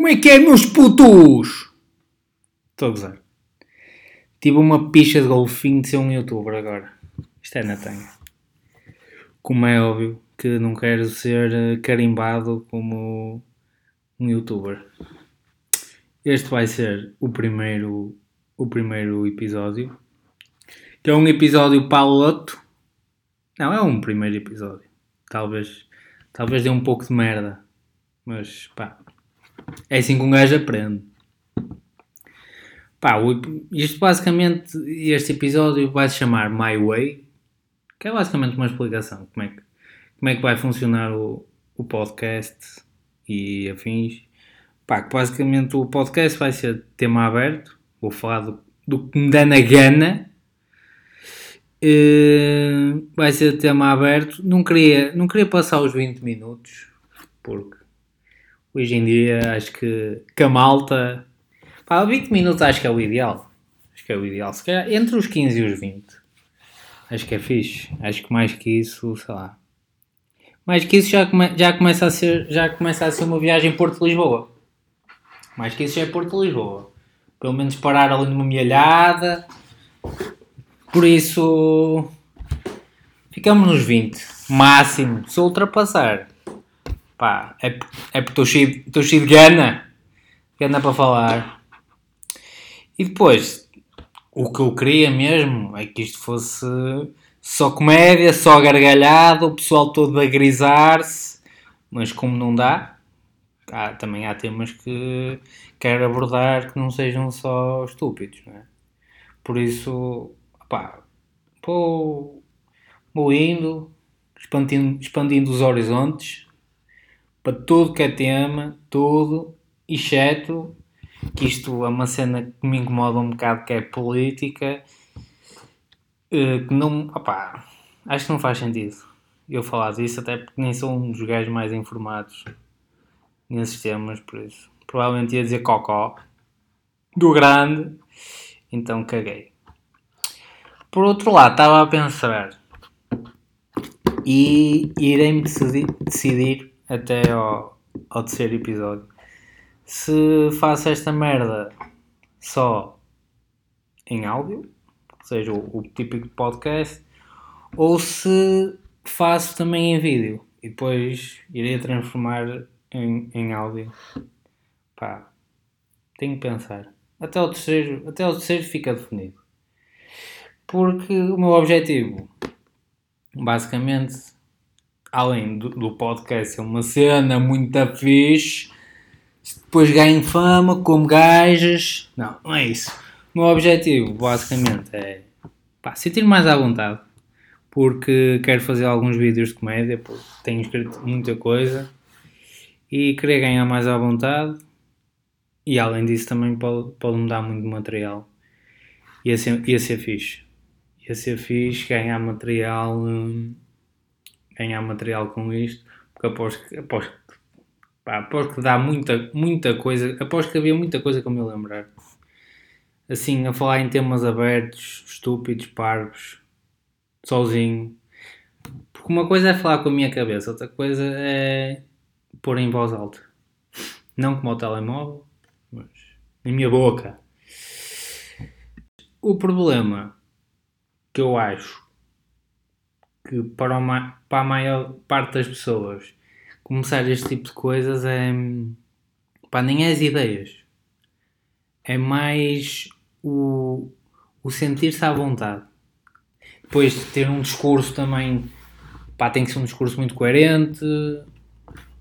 Como é que é, meus putos? Estou a gozar. Tive uma picha de golfinho de ser um youtuber agora. Isto é na tanga. Como é óbvio que não quero ser eh, carimbado como um youtuber. Este vai ser o primeiro, o primeiro episódio. Que é um episódio paloto. Não, é um primeiro episódio. Talvez, talvez dê um pouco de merda. Mas pá, é assim que um gajo aprende. Pá, isto basicamente, este episódio vai se chamar My Way, que é basicamente uma explicação como é que, como é que vai funcionar o, o podcast e afins. Pá, que basicamente o podcast vai ser tema aberto, vou falar do, do que me dá na gana. Uh, vai ser tema aberto. Não queria, não queria passar os 20 minutos, porque hoje em dia acho que, que a malta. Pá, 20 minutos acho que é o ideal. Acho que é o ideal. Se calhar entre os 15 e os 20. Acho que é fixe. Acho que mais que isso, sei lá. Mais que isso já, come, já, começa, a ser, já começa a ser uma viagem Porto-Lisboa. Mais que isso já é Porto-Lisboa. Pelo menos parar ali numa mielhada. Por isso. Ficamos nos 20. Máximo. Se ultrapassar Pá, é, é porque estou cheio, de gana. Gana para falar. E depois, o que eu queria mesmo é que isto fosse só comédia, só gargalhada, o pessoal todo a grisar-se. Mas como não dá, há, também há temas que quero abordar que não sejam só estúpidos, não é? Por isso, pá, vou, vou indo, expandindo, expandindo os horizontes para tudo que é tema, tudo, exceto que isto é uma cena que me incomoda um bocado que é política, eh, que não, opá, acho que não faz sentido eu falar disso, até porque nem sou um dos gajos mais informados nesses temas, por isso. Provavelmente ia dizer cocó do grande, então caguei. Por outro lado, estava a pensar e irei-me decidir, decidir até ao, ao terceiro episódio. Se faço esta merda só em áudio, ou seja, o, o típico podcast, ou se faço também em vídeo e depois irei transformar em, em áudio. Pá, tenho que pensar. Até o terceiro, até o terceiro fica definido. Porque o meu objetivo, basicamente, além do, do podcast ser uma cena muito fixe, depois ganho fama como gajas. Não, não é isso. O meu objetivo, basicamente, é pá, sentir mais à vontade. Porque quero fazer alguns vídeos de comédia, porque tenho escrito muita coisa e querer ganhar mais à vontade. E além disso, também pode, pode dar muito material. Ia ser, ia ser fixe. Ia ser fixe ganhar material. Hum, ganhar material com isto, porque aposto que, aposto, pá, aposto que dá muita, muita coisa, aposto que havia muita coisa que eu me lembrar. Assim, a falar em temas abertos, estúpidos, parvos, sozinho. Porque uma coisa é falar com a minha cabeça, outra coisa é pôr em voz alta. Não como o telemóvel, mas na minha boca. O problema que eu acho que para, uma, para a maior parte das pessoas começar este tipo de coisas é pá, nem é as ideias. É mais o, o sentir-se à vontade. Depois de ter um discurso também pá, tem que ser um discurso muito coerente.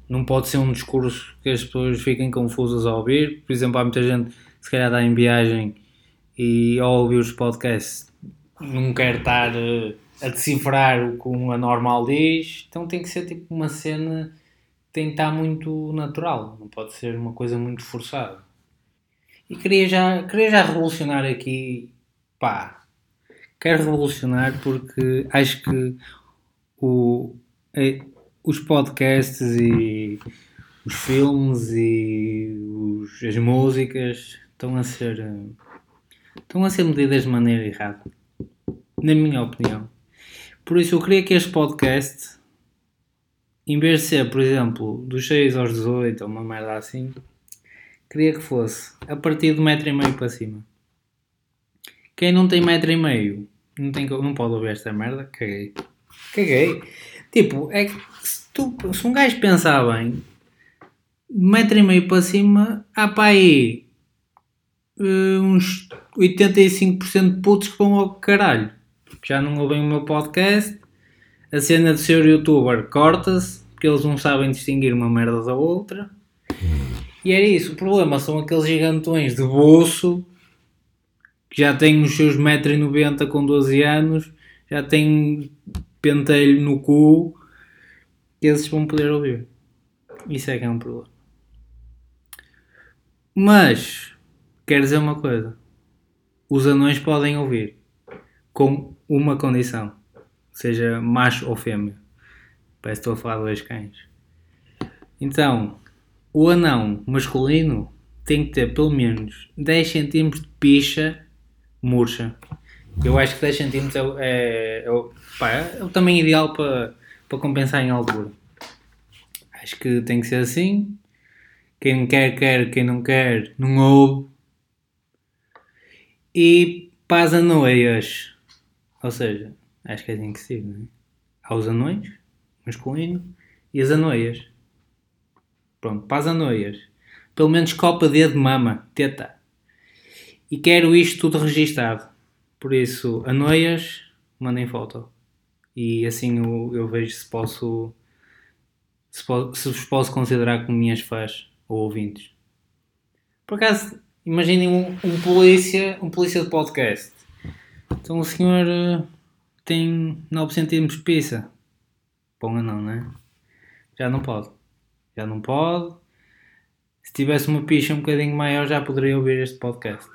Não pode ser um discurso que as pessoas fiquem confusas ao ouvir. Por exemplo há muita gente se calhar dá em viagem e ao ouvir os podcasts. Não quer estar uh, a decifrar o que uma normal diz, então tem que ser tipo uma cena tem que estar muito natural, não pode ser uma coisa muito forçada. E queria já, queria já revolucionar aqui, pá, quero revolucionar porque acho que o, os podcasts e os filmes e os, as músicas estão a ser estão a ser medidas de maneira errada, na minha opinião. Por isso eu queria que este podcast, em vez de ser, por exemplo, dos 6 aos 18 ou uma merda assim, queria que fosse a partir de metro e meio para cima. Quem não tem metro e meio não, tem, não pode ouvir esta merda, caguei. Caguei. Tipo, é que se, tu, se um gajo pensar bem, metro e meio para cima, há para aí uh, uns 85% de putos que vão ao caralho. Já não ouvem o meu podcast. A cena de ser youtuber corta-se, porque eles não sabem distinguir uma merda da outra. E era isso. O problema são aqueles gigantões de bolso que já têm os seus 1,90m com 12 anos, já têm pentelho no cu, que esses vão poder ouvir. Isso é que é um problema. Mas, quero dizer uma coisa: os anões podem ouvir, com uma condição, seja macho ou fêmea. Parece que estou a falar de dois cães. Então, o anão masculino tem que ter pelo menos 10 cm de picha murcha. Eu acho que 10 cm é, é, é, pá, é, o tamanho ideal para, para compensar em altura. Acho que tem que ser assim. Quem quer, quer. Quem não quer, não ouve. E para as anoias. Ou seja, acho que é assim que se diz, não é? Há os anões, masculino, e as anoias. Pronto, para as anoias. Pelo menos copa, dedo, mama, teta. E quero isto tudo registado. Por isso, a noias, mandem foto. E assim eu, eu vejo se posso. Se vos posso considerar como minhas fãs ou ouvintes. Por acaso, imaginem um, um, polícia, um polícia de podcast. Então o senhor uh, tem 9 centímetros de pizza. Ponga não, né? Já não pode. Já não pode. Se tivesse uma picha um bocadinho maior já poderia ouvir este podcast.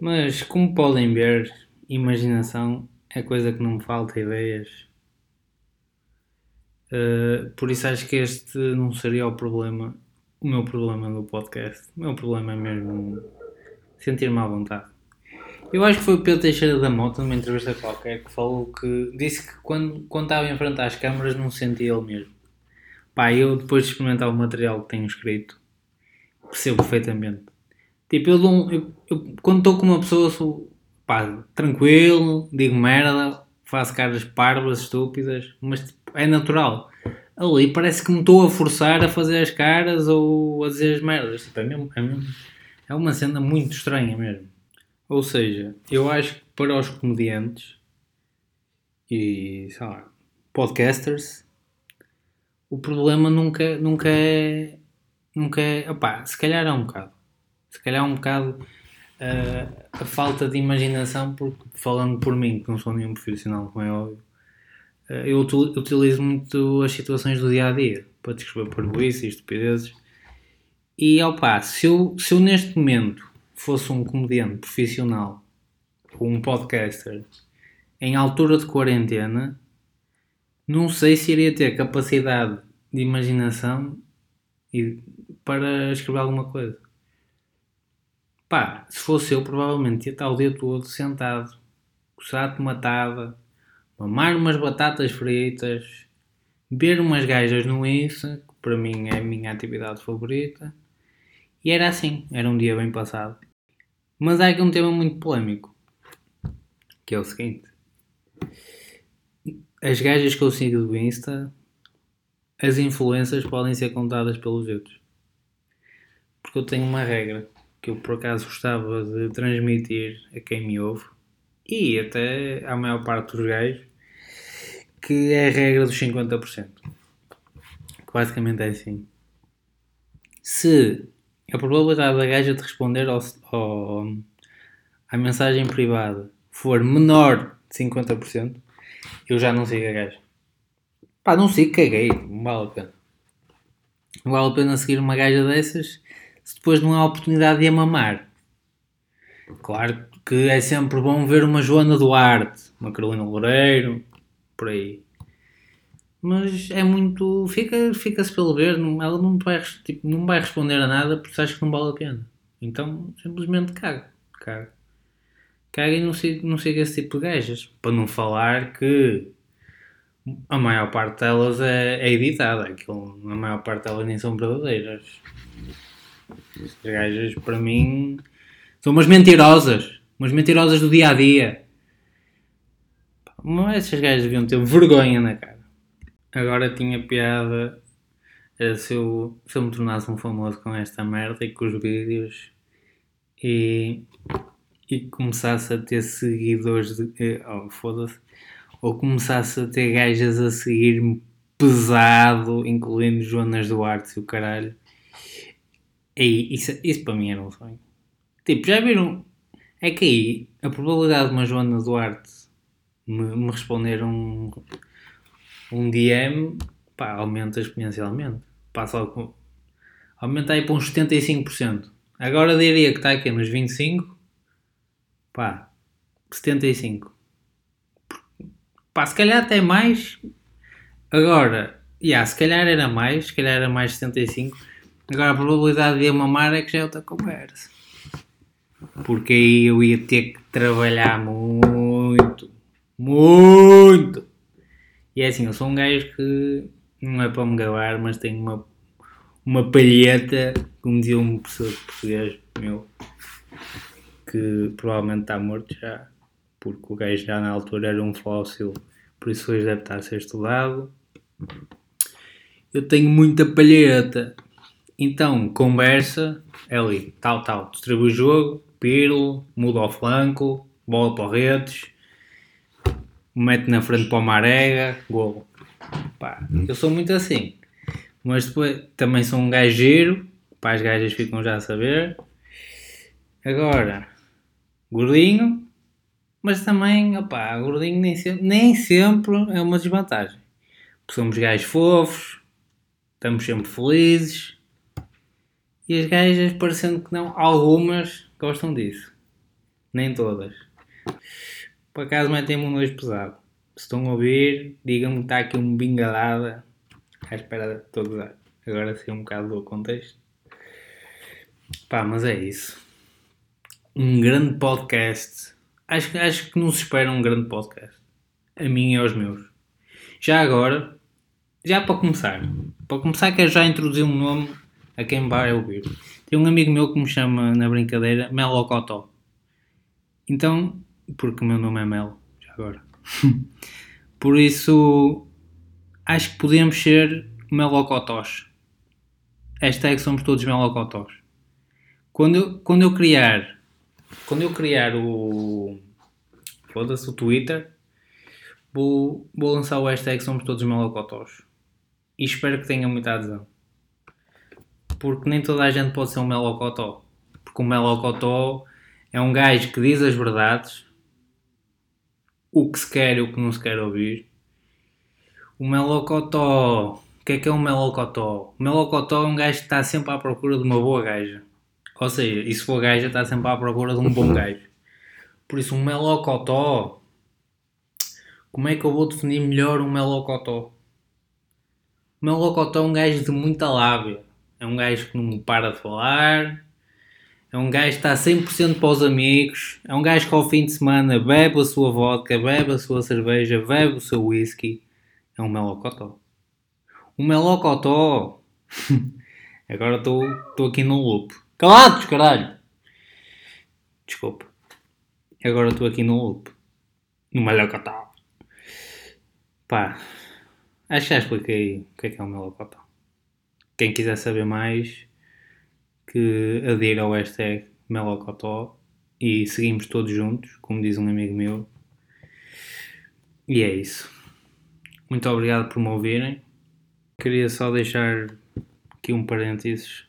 Mas como podem ver, imaginação é coisa que não me falta, ideias. Uh, por isso acho que este não seria o problema, o meu problema do podcast. O meu problema é mesmo sentir-me à vontade. Eu acho que foi o Pedro Teixeira da Mota, numa entrevista qualquer, que falou que disse que quando, quando estava em frente às câmaras não sentia ele mesmo. Pá, eu depois de experimentar o material que tenho escrito, percebo perfeitamente. Tipo, eu, dou, eu, eu quando estou com uma pessoa sou pá, tranquilo, digo merda, faço caras parvas, estúpidas, mas tipo, é natural. Ali parece que me estou a forçar a fazer as caras ou a dizer as merdas. Tipo, é, mesmo, é, mesmo, é uma cena muito estranha mesmo. Ou seja, eu acho que para os comediantes e sei lá, podcasters, o problema nunca, nunca é. Nunca é. Opá, se calhar é um bocado se calhar um bocado uh, a falta de imaginação, porque falando por mim, que não sou nenhum profissional, como é óbvio, uh, eu utilizo muito as situações do dia a dia para descrever parvoíces e estupidezes. E opa, se eu, se eu neste momento fosse um comediante profissional ou um podcaster em altura de quarentena, não sei se iria ter capacidade de imaginação e para escrever alguma coisa. Pá, se fosse eu, provavelmente ia estar o dia todo sentado, coçar tomatada, mamar umas batatas fritas, beber umas gajas no Insta, que para mim é a minha atividade favorita. E era assim, era um dia bem passado. Mas há aqui um tema muito polémico, que é o seguinte. As gajas que eu sigo do Insta, as influências podem ser contadas pelos dedos. Porque eu tenho uma regra que eu por acaso gostava de transmitir a quem me ouve e até à maior parte dos gajos, que é a regra dos 50%. Que basicamente é assim. Se a probabilidade da gaja de responder ao, ao, à mensagem privada for menor de 50%, eu já não sigo a gaja. Pá, não sigo, caguei, não vale a pena. Não vale a pena seguir uma gaja dessas se depois não há oportunidade de a mamar. Claro que é sempre bom ver uma Joana Duarte, uma Carolina Loureiro, por aí. Mas é muito. Fica-se fica pelo ver, não, ela não vai, tipo, não vai responder a nada porque acha que não vale a pena. Então simplesmente caga. Caga. Caga e não siga, não siga esse tipo de gajas. Para não falar que a maior parte delas é, é editada. Aquilo, a maior parte delas nem são verdadeiras. Estas gajas, para mim, são umas mentirosas. Umas mentirosas do dia a dia. Mas essas gajas deviam ter vergonha na cara. Agora tinha piada era se eu, se eu me tornasse um famoso com esta merda e com os vídeos e, e começasse a ter seguidores de. Eh, oh, foda-se. Ou começasse a ter gajas a seguir-me pesado, incluindo Jonas Duarte e o caralho. E isso, isso para mim era um sonho. Tipo, já viram? É que aí a probabilidade de uma Joana Duarte me, me responder um, um DM pá, aumenta exponencialmente. Passa aumenta aí para uns 75%. Agora diria que está aqui nos 25%. Pá, 75%. Pá, se calhar até mais. Agora, yeah, se calhar era mais, se calhar era mais 75%. Agora a probabilidade de mamar é que já é outra conversa. Porque aí eu ia ter que trabalhar muito. Muito! E é assim, eu sou um gajo que não é para me gabar, mas tenho uma, uma palheta, como dizia um professor português meu, que provavelmente está morto já, porque o gajo já na altura era um fóssil, por isso hoje deve estar a ser estudado. Eu tenho muita palheta. Então, conversa, é ali, tal, tal. Distribui o jogo, pirlo, muda ao flanco, bola para redes, mete na frente para o Marega, gol. Pá, eu sou muito assim. Mas depois também sou um gajeiro, pá, as gajas ficam já a saber. Agora, gordinho, mas também, opá, gordinho nem sempre, nem sempre é uma desvantagem. Porque somos gajos fofos, estamos sempre felizes. E as gajas, parecendo que não, algumas gostam disso. Nem todas. Por acaso metem-me um nojo pesado. Se estão a ouvir, digam-me que está aqui um bingalada à espera de todos. Agora sim um bocado do contexto. Pá, mas é isso. Um grande podcast. Acho, acho que não se espera um grande podcast. A mim e aos meus. Já agora, já para começar. Para começar quero já introduzir um nome a quem vai ouvir. Tem um amigo meu que me chama na brincadeira Melocotó. Então, porque o meu nome é Mel, já agora. Por isso, acho que podemos ser melocotós. Hashtag somos todos melocotós. Quando eu, quando eu criar, quando eu criar o, foda-se, o Twitter, vou, vou lançar o hashtag somos todos melocotós. E espero que tenha muita adesão. Porque nem toda a gente pode ser um melocotó. Porque um melocotó é um gajo que diz as verdades, o que se quer e o que não se quer ouvir. O melocotó. O que é que é um melocotó? O melocotó é um gajo que está sempre à procura de uma boa gaja. Ou seja, e se for gaja, está sempre à procura de um bom gajo. Por isso, um melocotó. Como é que eu vou definir melhor um melocotó? O melocotó é um gajo de muita lábia. É um gajo que não para de falar, é um gajo que está 100% para os amigos. É um gajo que ao fim de semana bebe a sua vodka, bebe a sua cerveja, bebe o seu whisky. É um melocotó. Um melocotó. Agora estou aqui no loop. Calados, caralho! Desculpa. Agora estou aqui no loop. No melocotó. Pá. Acho que já expliquei o que é que é um melocotó. Quem quiser saber mais que adira ao hashtag Melocotó e seguimos todos juntos, como diz um amigo meu. E é isso. Muito obrigado por me ouvirem. Queria só deixar aqui um parênteses.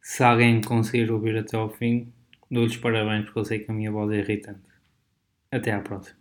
Se alguém conseguir ouvir até ao fim, dou-lhes parabéns porque eu sei que a minha voz é irritante. Até à próxima.